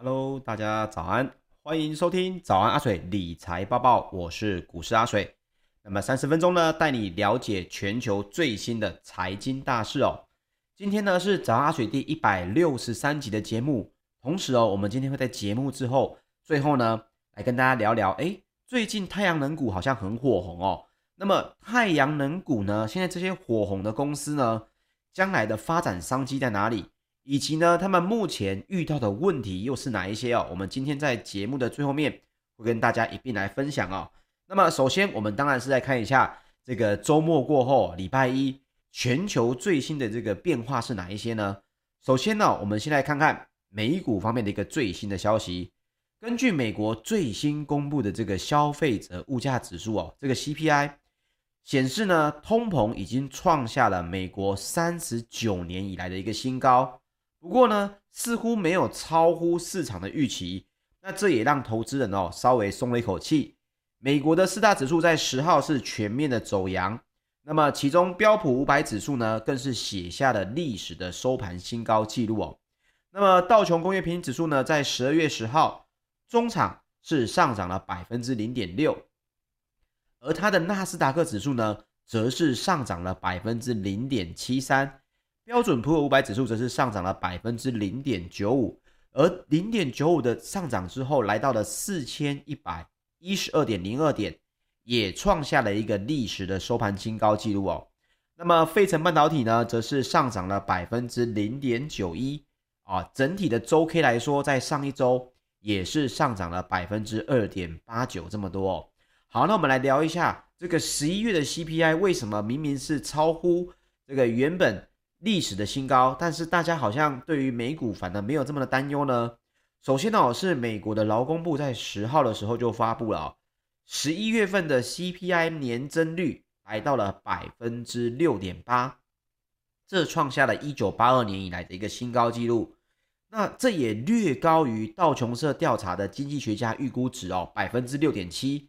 Hello，大家早安，欢迎收听早安阿水理财报报，我是股市阿水。那么三十分钟呢，带你了解全球最新的财经大事哦。今天呢是早安阿水第一百六十三集的节目，同时哦，我们今天会在节目之后，最后呢来跟大家聊聊，哎，最近太阳能股好像很火红哦。那么太阳能股呢，现在这些火红的公司呢，将来的发展商机在哪里？以及呢，他们目前遇到的问题又是哪一些哦？我们今天在节目的最后面会跟大家一并来分享哦。那么首先，我们当然是来看一下这个周末过后，礼拜一全球最新的这个变化是哪一些呢？首先呢，我们先来看看美股方面的一个最新的消息。根据美国最新公布的这个消费者物价指数哦，这个 CPI 显示呢，通膨已经创下了美国三十九年以来的一个新高。不过呢，似乎没有超乎市场的预期，那这也让投资人哦稍微松了一口气。美国的四大指数在十号是全面的走阳，那么其中标普五百指数呢更是写下了历史的收盘新高纪录哦。那么道琼工业平均指数呢在十二月十号中场是上涨了百分之零点六，而它的纳斯达克指数呢则是上涨了百分之零点七三。标准普尔五百指数则是上涨了百分之零点九五，而零点九五的上涨之后，来到了四千一百一十二点零二点，也创下了一个历史的收盘新高纪录哦。那么费城半导体呢，则是上涨了百分之零点九一啊。整体的周 K 来说，在上一周也是上涨了百分之二点八九这么多哦。好，那我们来聊一下这个十一月的 CPI 为什么明明是超乎这个原本。历史的新高，但是大家好像对于美股反而没有这么的担忧呢。首先呢，是美国的劳工部在十号的时候就发布了，十一月份的 CPI 年增率来到了百分之六点八，这创下了一九八二年以来的一个新高纪录。那这也略高于道琼社调查的经济学家预估值哦，百分之六点七。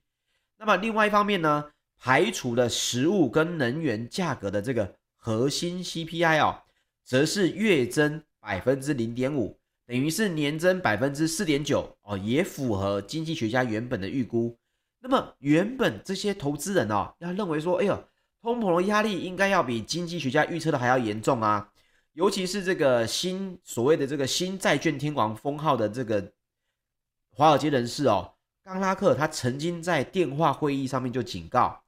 那么另外一方面呢，排除了食物跟能源价格的这个。核心 CPI 哦，则是月增百分之零点五，等于是年增百分之四点九哦，也符合经济学家原本的预估。那么原本这些投资人哦，要认为说，哎呦，通膨的压力应该要比经济学家预测的还要严重啊，尤其是这个新所谓的这个新债券天王封号的这个华尔街人士哦，冈拉克他曾经在电话会议上面就警告。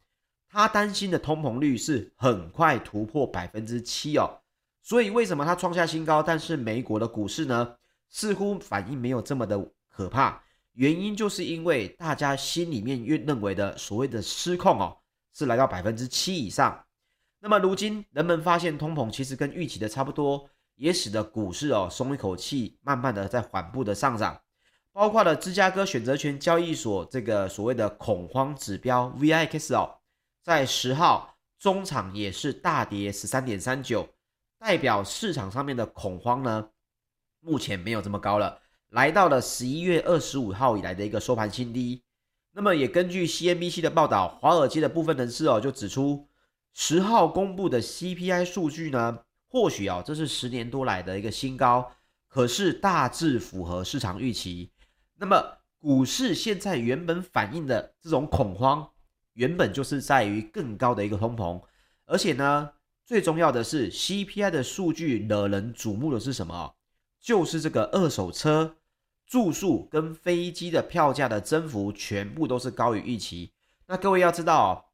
他担心的通膨率是很快突破百分之七哦，所以为什么他创下新高？但是美国的股市呢，似乎反应没有这么的可怕。原因就是因为大家心里面越认为的所谓的失控哦，是来到百分之七以上。那么如今人们发现通膨其实跟预期的差不多，也使得股市哦松一口气，慢慢的在缓步的上涨。包括了芝加哥选择权交易所这个所谓的恐慌指标 VIX 哦。在十号中场也是大跌十三点三九，代表市场上面的恐慌呢，目前没有这么高了，来到了十一月二十五号以来的一个收盘新低。那么也根据 CNBC 的报道，华尔街的部分人士哦就指出，十号公布的 CPI 数据呢，或许哦这是十年多来的一个新高，可是大致符合市场预期。那么股市现在原本反映的这种恐慌。原本就是在于更高的一个通膨，而且呢，最重要的是 CPI 的数据惹人瞩目的是什么？就是这个二手车、住宿跟飞机的票价的增幅全部都是高于预期。那各位要知道，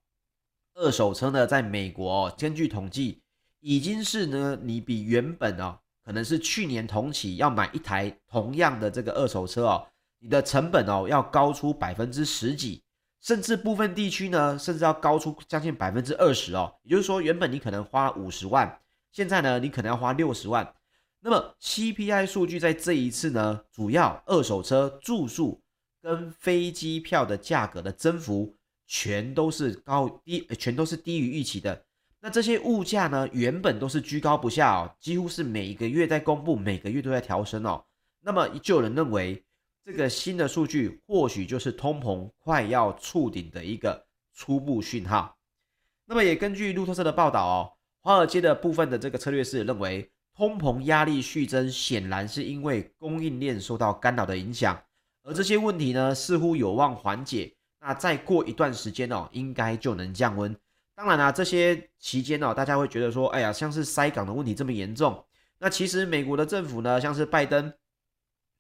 二手车呢，在美国根据统计，已经是呢，你比原本哦，可能是去年同期要买一台同样的这个二手车哦，你的成本哦要高出百分之十几。甚至部分地区呢，甚至要高出将近百分之二十哦。也就是说，原本你可能花五十万，现在呢，你可能要花六十万。那么 CPI 数据在这一次呢，主要二手车、住宿跟飞机票的价格的增幅，全都是高低，全都是低于预期的。那这些物价呢，原本都是居高不下哦，几乎是每个月在公布，每个月都在调升哦。那么就有人认为。这个新的数据或许就是通膨快要触顶的一个初步讯号。那么也根据路透社的报道哦，华尔街的部分的这个策略师认为，通膨压力续增，显然是因为供应链受到干扰的影响，而这些问题呢，似乎有望缓解。那再过一段时间哦，应该就能降温。当然啦、啊，这些期间哦，大家会觉得说，哎呀，像是塞港的问题这么严重。那其实美国的政府呢，像是拜登，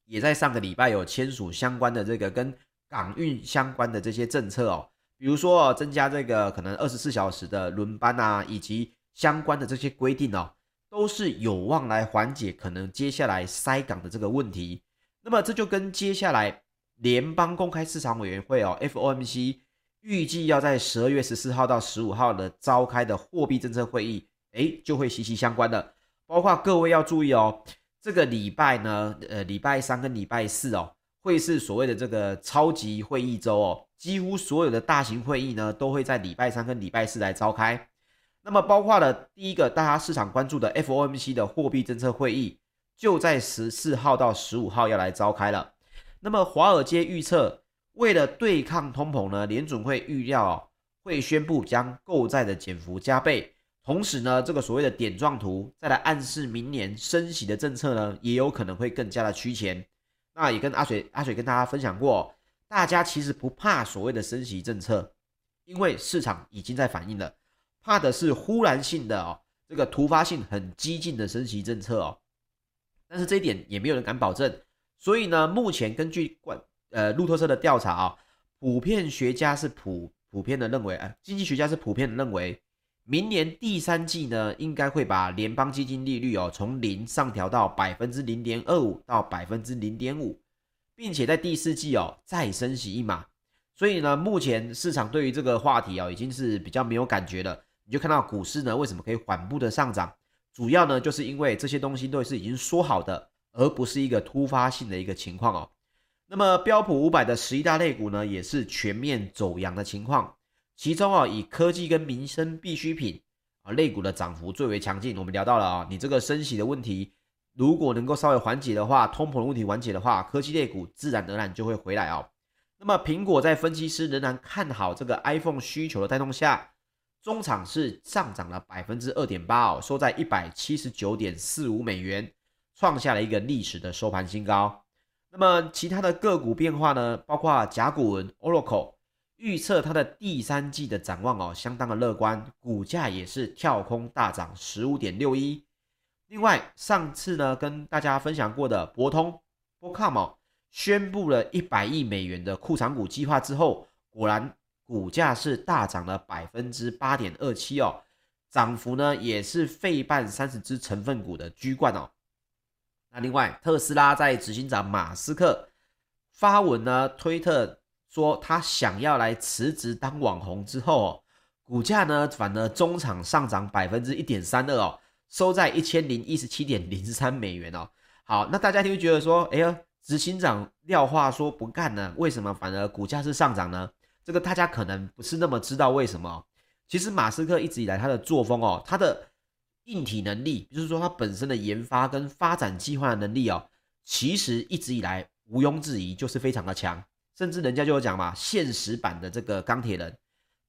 也在上个礼拜有签署相关的这个跟港运相关的这些政策哦，比如说增加这个可能二十四小时的轮班啊，以及相关的这些规定哦，都是有望来缓解可能接下来塞港的这个问题。那么这就跟接下来联邦公开市场委员会哦 （FOMC）。预计要在十二月十四号到十五号的召开的货币政策会议，诶，就会息息相关的。包括各位要注意哦，这个礼拜呢，呃，礼拜三跟礼拜四哦，会是所谓的这个超级会议周哦，几乎所有的大型会议呢，都会在礼拜三跟礼拜四来召开。那么，包括了第一个大家市场关注的 FOMC 的货币政策会议，就在十四号到十五号要来召开了。那么，华尔街预测。为了对抗通膨呢，联准会预料哦，会宣布将购债的减幅加倍，同时呢，这个所谓的点状图再来暗示明年升息的政策呢，也有可能会更加的趋前。那也跟阿水阿水跟大家分享过，大家其实不怕所谓的升息政策，因为市场已经在反应了，怕的是忽然性的哦，这个突发性很激进的升息政策哦。但是这一点也没有人敢保证，所以呢，目前根据管。呃，路透社的调查啊，普遍学家是普普遍的认为，呃，经济学家是普遍的认为，明年第三季呢，应该会把联邦基金利率哦从零上调到百分之零点二五到百分之零点五，并且在第四季哦再升息一码。所以呢，目前市场对于这个话题哦已经是比较没有感觉了。你就看到股市呢为什么可以缓步的上涨，主要呢就是因为这些东西都是已经说好的，而不是一个突发性的一个情况哦。那么标普五百的十一大类股呢，也是全面走阳的情况。其中啊，以科技跟民生必需品啊类股的涨幅最为强劲。我们聊到了啊，你这个升息的问题，如果能够稍微缓解的话，通膨的问题缓解的话，科技类股自然而然就会回来哦。那么苹果在分析师仍然看好这个 iPhone 需求的带动下，中场是上涨了百分之二点八哦，收在一百七十九点四五美元，创下了一个历史的收盘新高。那么其他的个股变化呢？包括甲骨文 Oracle 预测它的第三季的展望哦，相当的乐观，股价也是跳空大涨十五点六一。另外，上次呢跟大家分享过的博通 Broadcom 宣布了一百亿美元的库藏股计划之后，果然股价是大涨了百分之八点二七哦，涨幅呢也是费半三十只成分股的居冠哦。那另外，特斯拉在执行长马斯克发文呢，推特说他想要来辞职当网红之后哦，股价呢反而中场上涨百分之一点三二哦，收在一千零一十七点零三美元哦。好，那大家就会觉得说，哎呀，执行长撂话说不干呢，为什么反而股价是上涨呢？这个大家可能不是那么知道为什么。其实马斯克一直以来他的作风哦，他的。硬体能力，就是说他本身的研发跟发展计划的能力哦，其实一直以来毋庸置疑就是非常的强，甚至人家就有讲嘛，现实版的这个钢铁人。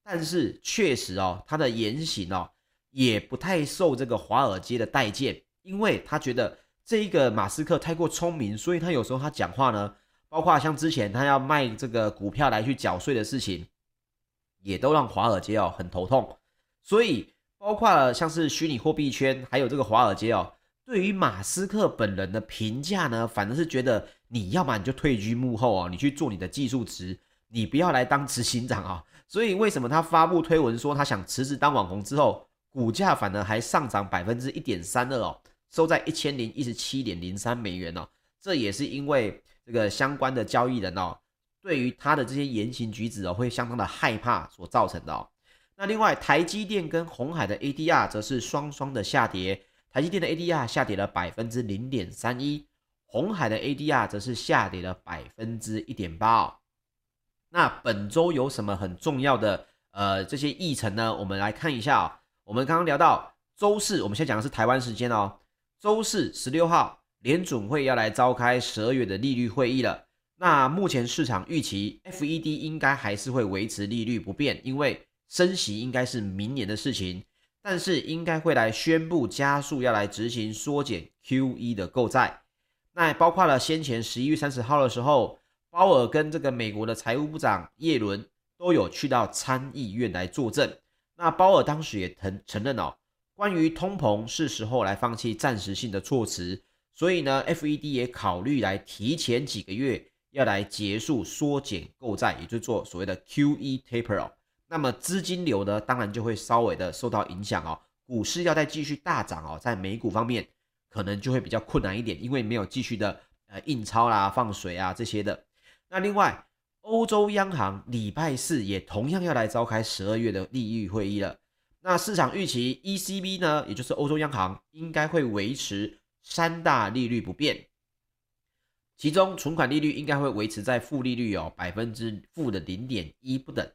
但是确实哦，他的言行哦也不太受这个华尔街的待见，因为他觉得这一个马斯克太过聪明，所以他有时候他讲话呢，包括像之前他要卖这个股票来去缴税的事情，也都让华尔街哦很头痛，所以。包括了像是虚拟货币圈，还有这个华尔街哦，对于马斯克本人的评价呢，反正是觉得你要么你就退居幕后哦，你去做你的技术职，你不要来当执行长啊。所以为什么他发布推文说他想辞职当网红之后，股价反而还上涨百分之一点三二哦，收在一千零一十七点零三美元哦。这也是因为这个相关的交易人哦，对于他的这些言行举止哦，会相当的害怕所造成的哦。那另外，台积电跟鸿海的 ADR 则是双双的下跌。台积电的 ADR 下跌了百分之零点三一，红海的 ADR 则是下跌了百分之一点八。那本周有什么很重要的呃这些议程呢？我们来看一下。我们刚刚聊到周四，我们先讲的是台湾时间哦。周四十六号，联准会要来召开十二月的利率会议了。那目前市场预期 FED 应该还是会维持利率不变，因为升息应该是明年的事情，但是应该会来宣布加速要来执行缩减 QE 的购债。那也包括了先前十一月三十号的时候，鲍尔跟这个美国的财务部长耶伦都有去到参议院来作证。那鲍尔当时也承承认哦，关于通膨是时候来放弃暂时性的措辞，所以呢，FED 也考虑来提前几个月要来结束缩减购债，也就是做所谓的 QE taper 哦。那么资金流呢，当然就会稍微的受到影响哦。股市要再继续大涨哦，在美股方面。可能就会比较困难一点，因为没有继续的呃印钞啦、放水啊这些的。那另外，欧洲央行礼拜四也同样要来召开十二月的利率会议了。那市场预期 ECB 呢，也就是欧洲央行，应该会维持三大利率不变，其中存款利率应该会维持在负利率哦，百分之负的零点一不等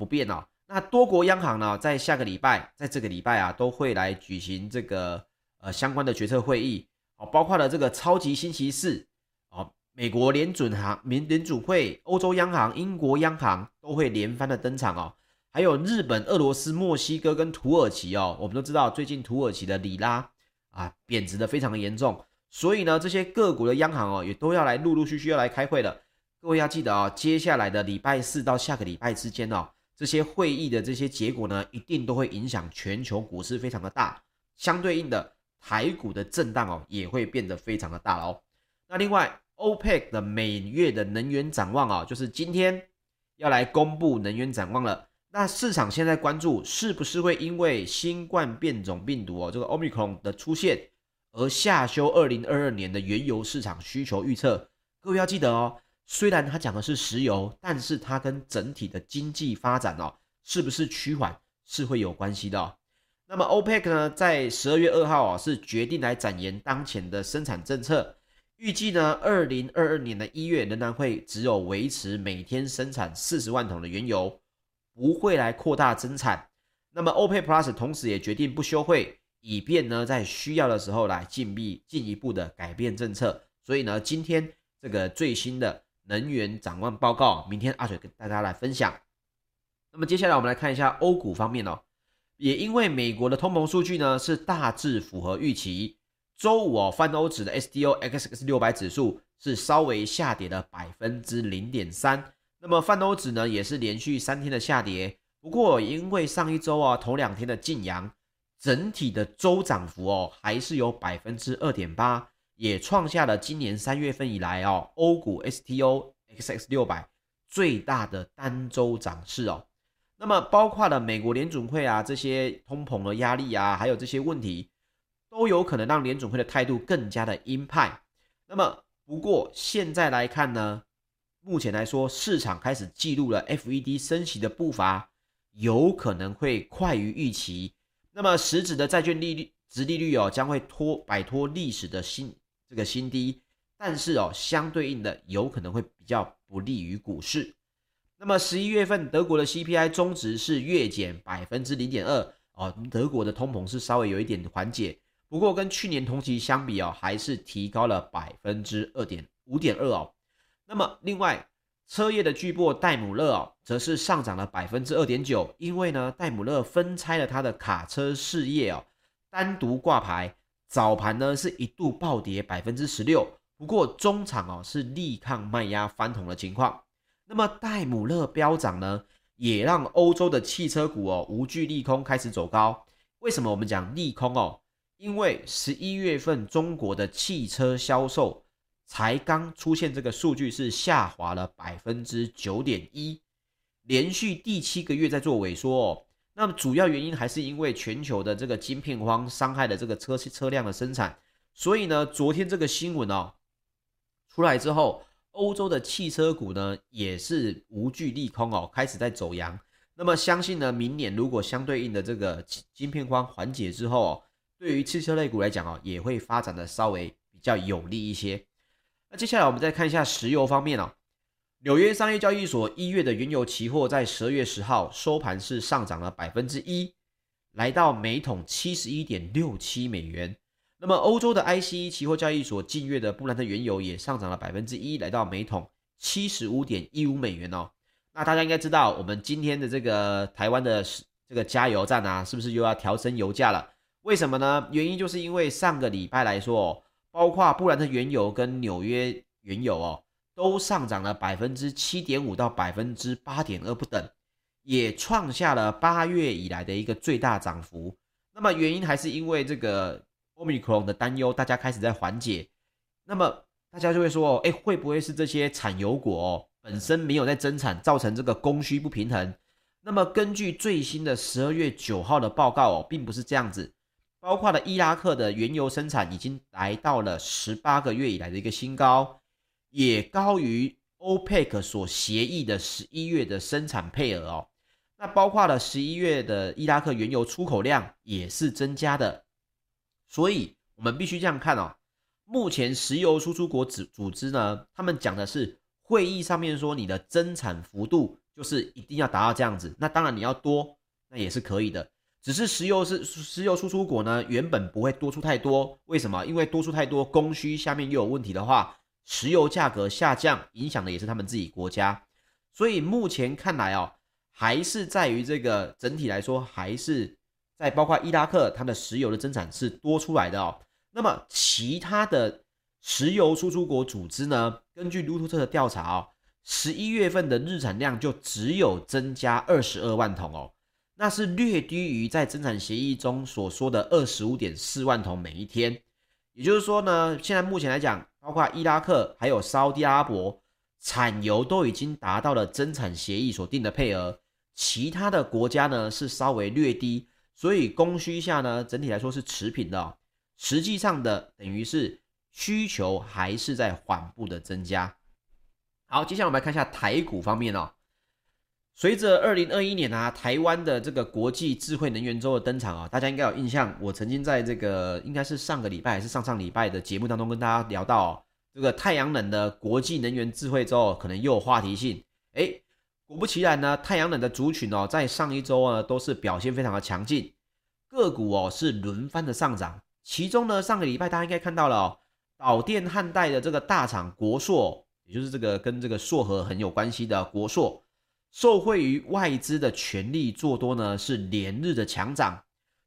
不变哦。那多国央行呢，在下个礼拜，在这个礼拜啊，都会来举行这个。呃，相关的决策会议，哦，包括了这个超级星期四，哦，美国联准行、民联储会、欧洲央行、英国央行都会连番的登场哦，还有日本、俄罗斯、墨西哥跟土耳其哦，我们都知道最近土耳其的里拉啊贬值的非常严重，所以呢，这些各国的央行哦也都要来陆陆续续要来开会了。各位要记得哦，接下来的礼拜四到下个礼拜之间哦，这些会议的这些结果呢，一定都会影响全球股市非常的大，相对应的。台股的震荡哦，也会变得非常的大哦。那另外，OPEC 的每月的能源展望啊，就是今天要来公布能源展望了。那市场现在关注是不是会因为新冠变种病毒哦，这个 Omicron 的出现而下修二零二二年的原油市场需求预测？各位要记得哦，虽然它讲的是石油，但是它跟整体的经济发展哦，是不是趋缓是会有关系的哦。那么 OPEC 呢，在十二月二号啊，是决定来展延当前的生产政策，预计呢，二零二二年的一月仍然会只有维持每天生产四十万桶的原油，不会来扩大增产。那么 OPEC Plus 同时也决定不休会，以便呢，在需要的时候来进一进一步的改变政策。所以呢，今天这个最新的能源展望报告，明天阿水跟大家来分享。那么接下来我们来看一下欧股方面哦。也因为美国的通膨数据呢是大致符合预期，周五哦，泛欧指的 SDOXX 六百指数是稍微下跌了百分之零点三，那么泛欧指呢也是连续三天的下跌，不过因为上一周啊头两天的劲扬，整体的周涨幅哦还是有百分之二点八，也创下了今年三月份以来哦欧股 STOXX 六百最大的单周涨势哦。那么包括了美国联准会啊，这些通膨的压力啊，还有这些问题，都有可能让联准会的态度更加的鹰派。那么不过现在来看呢，目前来说市场开始记录了 FED 升息的步伐，有可能会快于预期。那么实质的债券利率、殖利率哦，将会脱摆脱历史的新这个新低，但是哦，相对应的有可能会比较不利于股市。那么十一月份德国的 CPI 终值是月减百分之零点二哦，德国的通膨是稍微有一点缓解，不过跟去年同期相比哦，还是提高了百分之二点五点二哦。那么另外车业的巨擘戴姆勒哦，则是上涨了百分之二点九，因为呢戴姆勒分拆了他的卡车事业哦，单独挂牌，早盘呢是一度暴跌百分之十六，不过中场哦是力抗卖压翻红的情况。那么戴姆勒飙涨呢，也让欧洲的汽车股哦无惧利空开始走高。为什么我们讲利空哦？因为十一月份中国的汽车销售才刚出现这个数据是下滑了百分之九点一，连续第七个月在做萎缩哦。那么主要原因还是因为全球的这个晶片荒伤害了这个车车辆的生产。所以呢，昨天这个新闻哦出来之后。欧洲的汽车股呢，也是无惧利空哦，开始在走阳。那么相信呢，明年如果相对应的这个晶片荒缓解之后哦，对于汽车类股来讲哦，也会发展的稍微比较有利一些。那接下来我们再看一下石油方面哦，纽约商业交易所一月的原油期货在十二月十号收盘是上涨了百分之一，来到每桶七十一点六七美元。那么，欧洲的 ICE 期货交易所近月的布兰特原油也上涨了百分之一，来到每桶七十五点一五美元哦。那大家应该知道，我们今天的这个台湾的这个加油站啊，是不是又要调升油价了？为什么呢？原因就是因为上个礼拜来说，包括布兰特原油跟纽约原油哦，都上涨了百分之七点五到百分之八点二不等，也创下了八月以来的一个最大涨幅。那么原因还是因为这个 Omicron 的担忧，大家开始在缓解。那么大家就会说，哎，会不会是这些产油国本身没有在增产，造成这个供需不平衡？那么根据最新的十二月九号的报告哦，并不是这样子。包括了伊拉克的原油生产已经来到了十八个月以来的一个新高，也高于 OPEC 所协议的十一月的生产配额哦。那包括了十一月的伊拉克原油出口量也是增加的，所以我们必须这样看哦。目前石油输出国组组织呢，他们讲的是会议上面说你的增产幅度就是一定要达到这样子，那当然你要多，那也是可以的。只是石油是石油输出国呢，原本不会多出太多，为什么？因为多出太多，供需下面又有问题的话，石油价格下降，影响的也是他们自己国家。所以目前看来哦，还是在于这个整体来说，还是在包括伊拉克它的石油的增产是多出来的哦。那么其他的石油输出国组织呢，根据路透社的调查哦，十一月份的日产量就只有增加二十二万桶哦。那是略低于在增产协议中所说的二十五点四万桶每一天，也就是说呢，现在目前来讲，包括伊拉克还有沙乌地阿拉伯产油都已经达到了增产协议所定的配额，其他的国家呢是稍微略低，所以供需下呢整体来说是持平的，实际上的等于是需求还是在缓步的增加。好，接下来我们来看一下台股方面哦。随着二零二一年啊，台湾的这个国际智慧能源周的登场啊，大家应该有印象。我曾经在这个应该是上个礼拜还是上上礼拜的节目当中跟大家聊到，这个太阳能的国际能源智慧周可能又有话题性。诶，果不其然呢，太阳能的族群哦，在上一周啊都是表现非常的强劲，个股哦是轮番的上涨。其中呢，上个礼拜大家应该看到了哦，导电汉代的这个大厂国硕，也就是这个跟这个硕禾很有关系的国硕。受惠于外资的全力做多呢，是连日的强涨，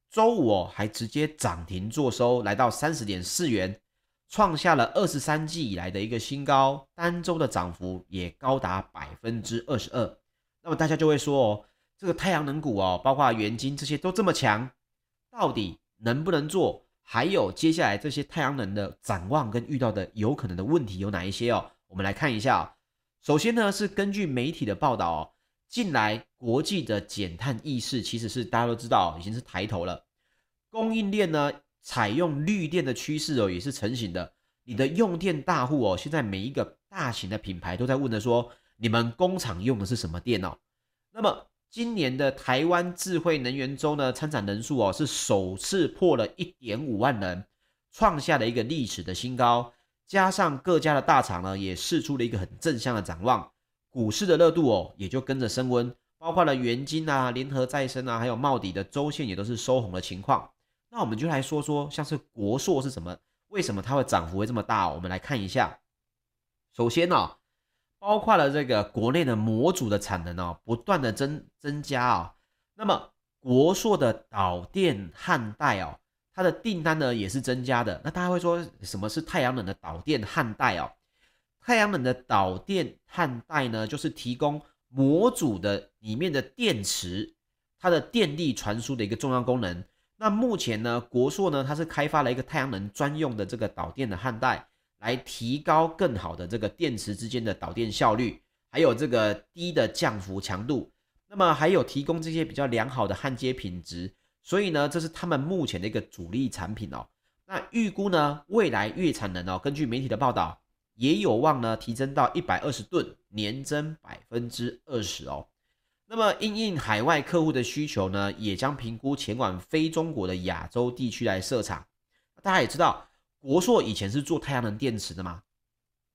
周五哦还直接涨停做收，来到三十点四元，创下了二十三季以来的一个新高，单周的涨幅也高达百分之二十二。那么大家就会说哦，这个太阳能股哦，包括元晶这些都这么强，到底能不能做？还有接下来这些太阳能的展望跟遇到的有可能的问题有哪一些哦？我们来看一下。首先呢，是根据媒体的报道哦。近来国际的减碳意识其实是大家都知道，已经是抬头了。供应链呢，采用绿电的趋势哦，也是成型的。你的用电大户哦，现在每一个大型的品牌都在问的说，你们工厂用的是什么电哦？那么今年的台湾智慧能源周呢，参展人数哦是首次破了一点五万人，创下了一个历史的新高。加上各家的大厂呢，也释出了一个很正向的展望。股市的热度哦，也就跟着升温，包括了元晶啊、联合再生啊，还有茂迪的周线也都是收红的情况。那我们就来说说，像是国硕是什么？为什么它会涨幅会这么大？我们来看一下。首先呢、哦，包括了这个国内的模组的产能哦，不断的增增加啊、哦。那么国硕的导电汉代哦，它的订单呢也是增加的。那大家会说，什么是太阳能的导电焊带哦？太阳能的导电焊带呢，就是提供模组的里面的电池，它的电力传输的一个重要功能。那目前呢，国硕呢，它是开发了一个太阳能专用的这个导电的焊带，来提高更好的这个电池之间的导电效率，还有这个低的降幅强度。那么还有提供这些比较良好的焊接品质。所以呢，这是他们目前的一个主力产品哦。那预估呢，未来月产能哦，根据媒体的报道。也有望呢提升到一百二十吨，年增百分之二十哦。那么因应海外客户的需求呢，也将评估前往非中国的亚洲地区来设厂。大家也知道，国硕以前是做太阳能电池的嘛。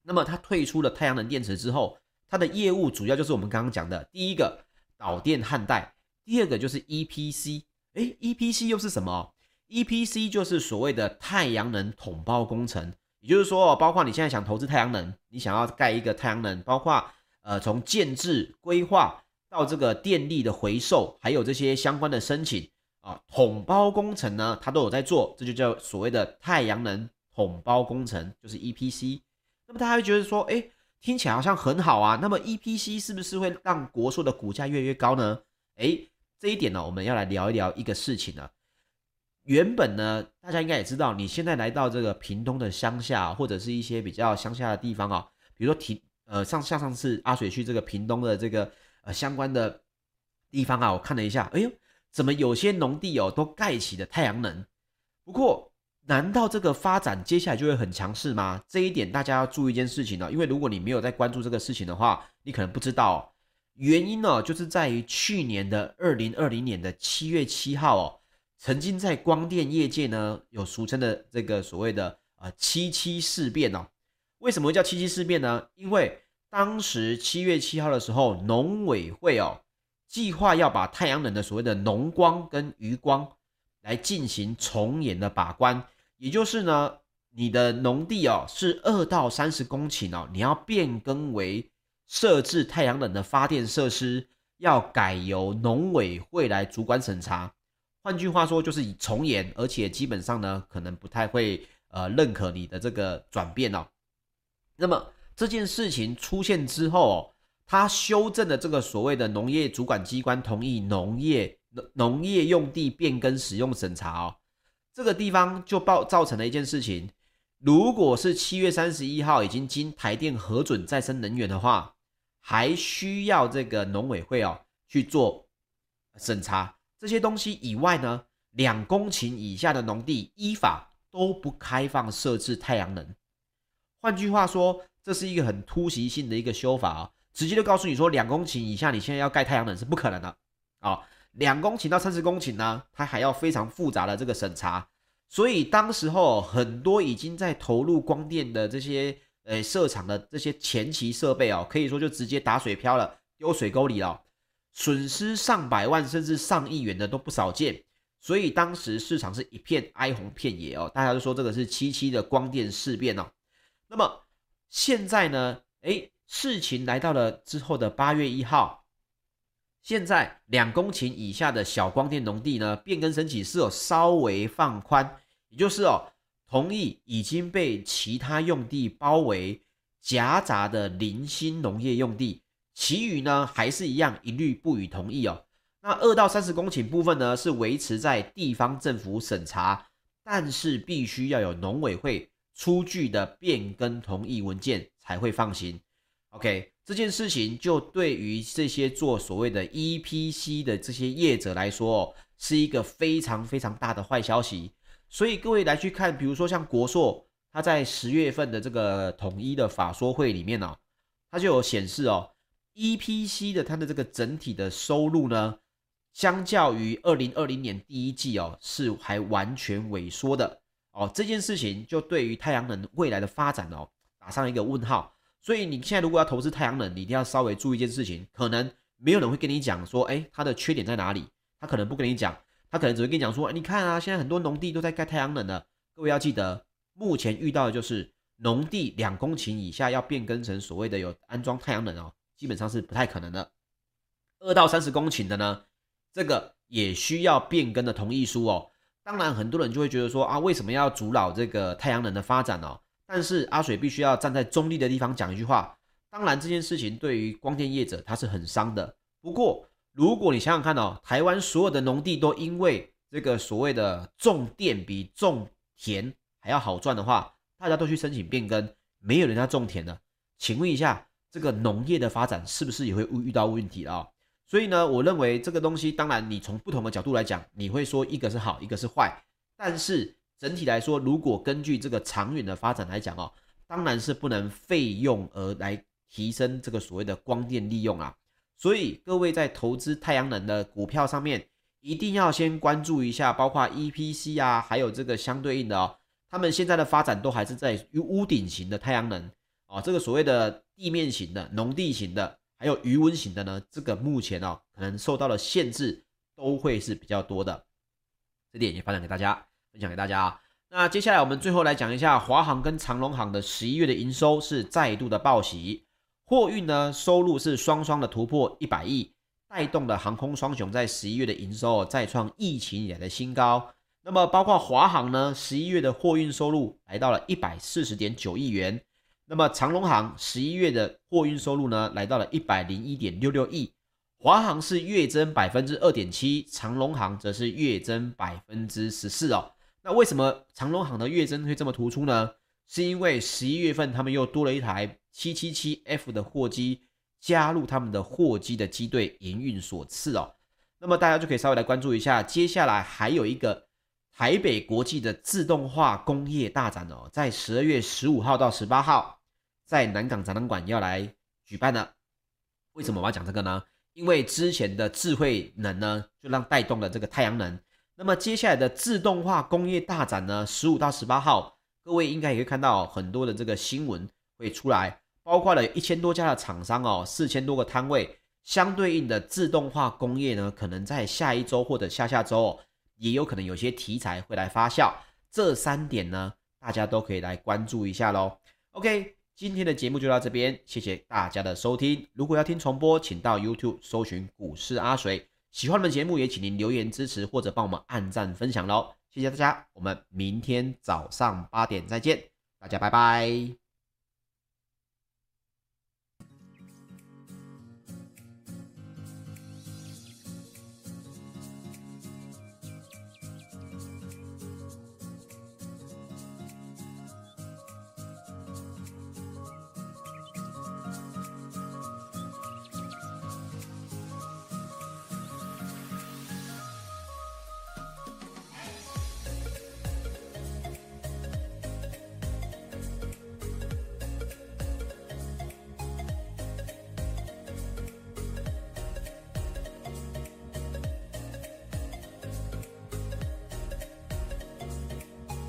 那么它退出了太阳能电池之后，它的业务主要就是我们刚刚讲的第一个导电焊带，第二个就是 EPC。诶，EPC 又是什么？EPC 就是所谓的太阳能统包工程。也就是说，包括你现在想投资太阳能，你想要盖一个太阳能，包括呃从建置规划到这个电力的回收，还有这些相关的申请啊，统包工程呢，它都有在做，这就叫所谓的太阳能统包工程，就是 EPC。那么大家会觉得说，哎，听起来好像很好啊。那么 EPC 是不是会让国硕的股价越来越高呢？哎，这一点呢，我们要来聊一聊一个事情呢。原本呢，大家应该也知道，你现在来到这个屏东的乡下，或者是一些比较乡下的地方啊，比如说提呃，上像上次阿水去这个屏东的这个呃相关的地方啊，我看了一下，哎呦，怎么有些农地哦都盖起了太阳能？不过，难道这个发展接下来就会很强势吗？这一点大家要注意一件事情呢，因为如果你没有在关注这个事情的话，你可能不知道原因呢，就是在于去年的二零二零年的七月七号哦。曾经在光电业界呢，有俗称的这个所谓的呃七七事变哦。为什么叫七七事变呢？因为当时七月七号的时候，农委会哦计划要把太阳能的所谓的农光跟渔光来进行从严的把关，也就是呢，你的农地哦是二到三十公顷哦，你要变更为设置太阳能的发电设施，要改由农委会来主管审查。换句话说，就是以从严，而且基本上呢，可能不太会呃认可你的这个转变哦。那么这件事情出现之后哦，他修正了这个所谓的农业主管机关同意农业农业用地变更使用审查哦，这个地方就报造成了一件事情，如果是七月三十一号已经经台电核准再生能源的话，还需要这个农委会哦去做审查。这些东西以外呢，两公顷以下的农地依法都不开放设置太阳能。换句话说，这是一个很突袭性的一个修法啊，直接就告诉你说，两公顷以下你现在要盖太阳能是不可能的啊。两公顷到三十公顷呢，它还要非常复杂的这个审查。所以当时候很多已经在投入光电的这些呃设厂的这些前期设备哦，可以说就直接打水漂了，丢水沟里了。损失上百万甚至上亿元的都不少见，所以当时市场是一片哀鸿遍野哦，大家都说这个是七七的光电事变哦。那么现在呢？诶，事情来到了之后的八月一号，现在两公顷以下的小光电农地呢，变更申请是有稍微放宽，也就是哦，同意已经被其他用地包围夹杂的零星农业用地。其余呢还是一样，一律不予同意哦。那二到三十公顷部分呢，是维持在地方政府审查，但是必须要有农委会出具的变更同意文件才会放行。OK，这件事情就对于这些做所谓的 EPC 的这些业者来说，是一个非常非常大的坏消息。所以各位来去看，比如说像国硕，它在十月份的这个统一的法说会里面呢，他就有显示哦。EPC 的它的这个整体的收入呢，相较于二零二零年第一季哦，是还完全萎缩的哦。这件事情就对于太阳能未来的发展哦，打上一个问号。所以你现在如果要投资太阳能，你一定要稍微注意一件事情，可能没有人会跟你讲说，哎，它的缺点在哪里？他可能不跟你讲，他可能只会跟你讲说，你看啊，现在很多农地都在盖太阳能了。各位要记得，目前遇到的就是农地两公顷以下要变更成所谓的有安装太阳能哦。基本上是不太可能的。二到三十公顷的呢，这个也需要变更的同意书哦。当然，很多人就会觉得说啊，为什么要阻挠这个太阳能的发展哦？但是阿水必须要站在中立的地方讲一句话。当然，这件事情对于光电业者它是很伤的。不过，如果你想想看哦，台湾所有的农地都因为这个所谓的种电比种田还要好赚的话，大家都去申请变更，没有人家种田的。请问一下。这个农业的发展是不是也会遇到问题啊？所以呢，我认为这个东西，当然你从不同的角度来讲，你会说一个是好，一个是坏。但是整体来说，如果根据这个长远的发展来讲哦，当然是不能费用而来提升这个所谓的光电利用啊。所以各位在投资太阳能的股票上面，一定要先关注一下，包括 EPC 啊，还有这个相对应的哦，他们现在的发展都还是在于屋顶型的太阳能。啊，这个所谓的地面型的、农地型的，还有余温型的呢，这个目前哦，可能受到的限制都会是比较多的。这点也分享给大家，分享给大家啊。那接下来我们最后来讲一下华航跟长荣航的十一月的营收是再度的报喜，货运呢收入是双双的突破一百亿，带动了航空双雄在十一月的营收再创疫情以来的新高。那么包括华航呢，十一月的货运收入来到了一百四十点九亿元。那么长荣航十一月的货运收入呢，来到了一百零一点六六亿。华航是月增百分之二点七，长荣航则是月增百分之十四哦。那为什么长荣航的月增会这么突出呢？是因为十一月份他们又多了一台七七七 F 的货机加入他们的货机的机队营运所赐哦。那么大家就可以稍微来关注一下，接下来还有一个。台北国际的自动化工业大展哦，在十二月十五号到十八号，在南港展览馆要来举办了。为什么我要讲这个呢？因为之前的智慧能呢，就让带动了这个太阳能。那么接下来的自动化工业大展呢，十五到十八号，各位应该也会看到很多的这个新闻会出来，包括了一千多家的厂商哦，四千多个摊位，相对应的自动化工业呢，可能在下一周或者下下周哦。也有可能有些题材会来发酵，这三点呢，大家都可以来关注一下喽。OK，今天的节目就到这边，谢谢大家的收听。如果要听重播，请到 YouTube 搜寻股市阿水。喜欢我们节目，也请您留言支持或者帮我们按赞分享喽。谢谢大家，我们明天早上八点再见，大家拜拜。